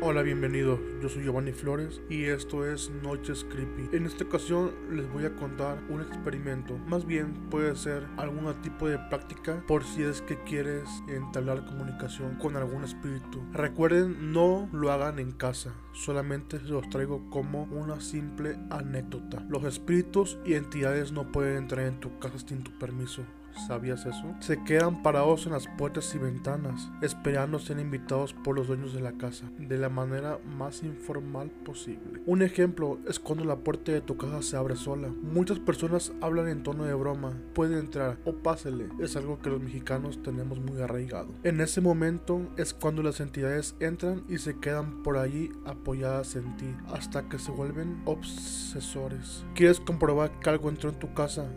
Hola, bienvenidos. Yo soy Giovanni Flores y esto es Noches Creepy. En esta ocasión les voy a contar un experimento. Más bien puede ser algún tipo de práctica por si es que quieres entablar comunicación con algún espíritu. Recuerden, no lo hagan en casa. Solamente los traigo como una simple anécdota. Los espíritus y entidades no pueden entrar en tu casa sin tu permiso. ¿Sabías eso? Se quedan parados en las puertas y ventanas, esperando ser invitados por los dueños de la casa, de la manera más informal posible. Un ejemplo es cuando la puerta de tu casa se abre sola. Muchas personas hablan en tono de broma, puede entrar o pásele, es algo que los mexicanos tenemos muy arraigado. En ese momento es cuando las entidades entran y se quedan por allí apoyadas en ti, hasta que se vuelven obsesores. ¿Quieres comprobar que algo entró en tu casa?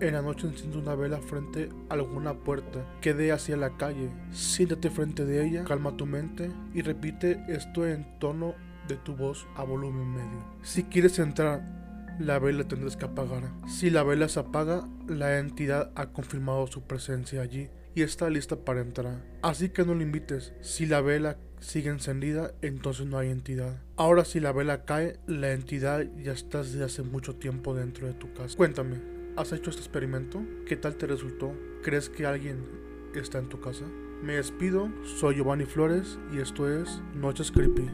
En la noche enciende una vela frente a alguna puerta que dé hacia la calle. Siéntate frente de ella, calma tu mente y repite esto en tono de tu voz a volumen medio. Si quieres entrar, la vela tendrás que apagar. Si la vela se apaga, la entidad ha confirmado su presencia allí y está lista para entrar. Así que no lo invites. Si la vela sigue encendida, entonces no hay entidad. Ahora si la vela cae, la entidad ya está desde hace mucho tiempo dentro de tu casa. Cuéntame, ¿Has hecho este experimento? ¿Qué tal te resultó? ¿Crees que alguien está en tu casa? Me despido, soy Giovanni Flores y esto es Noches Creepy.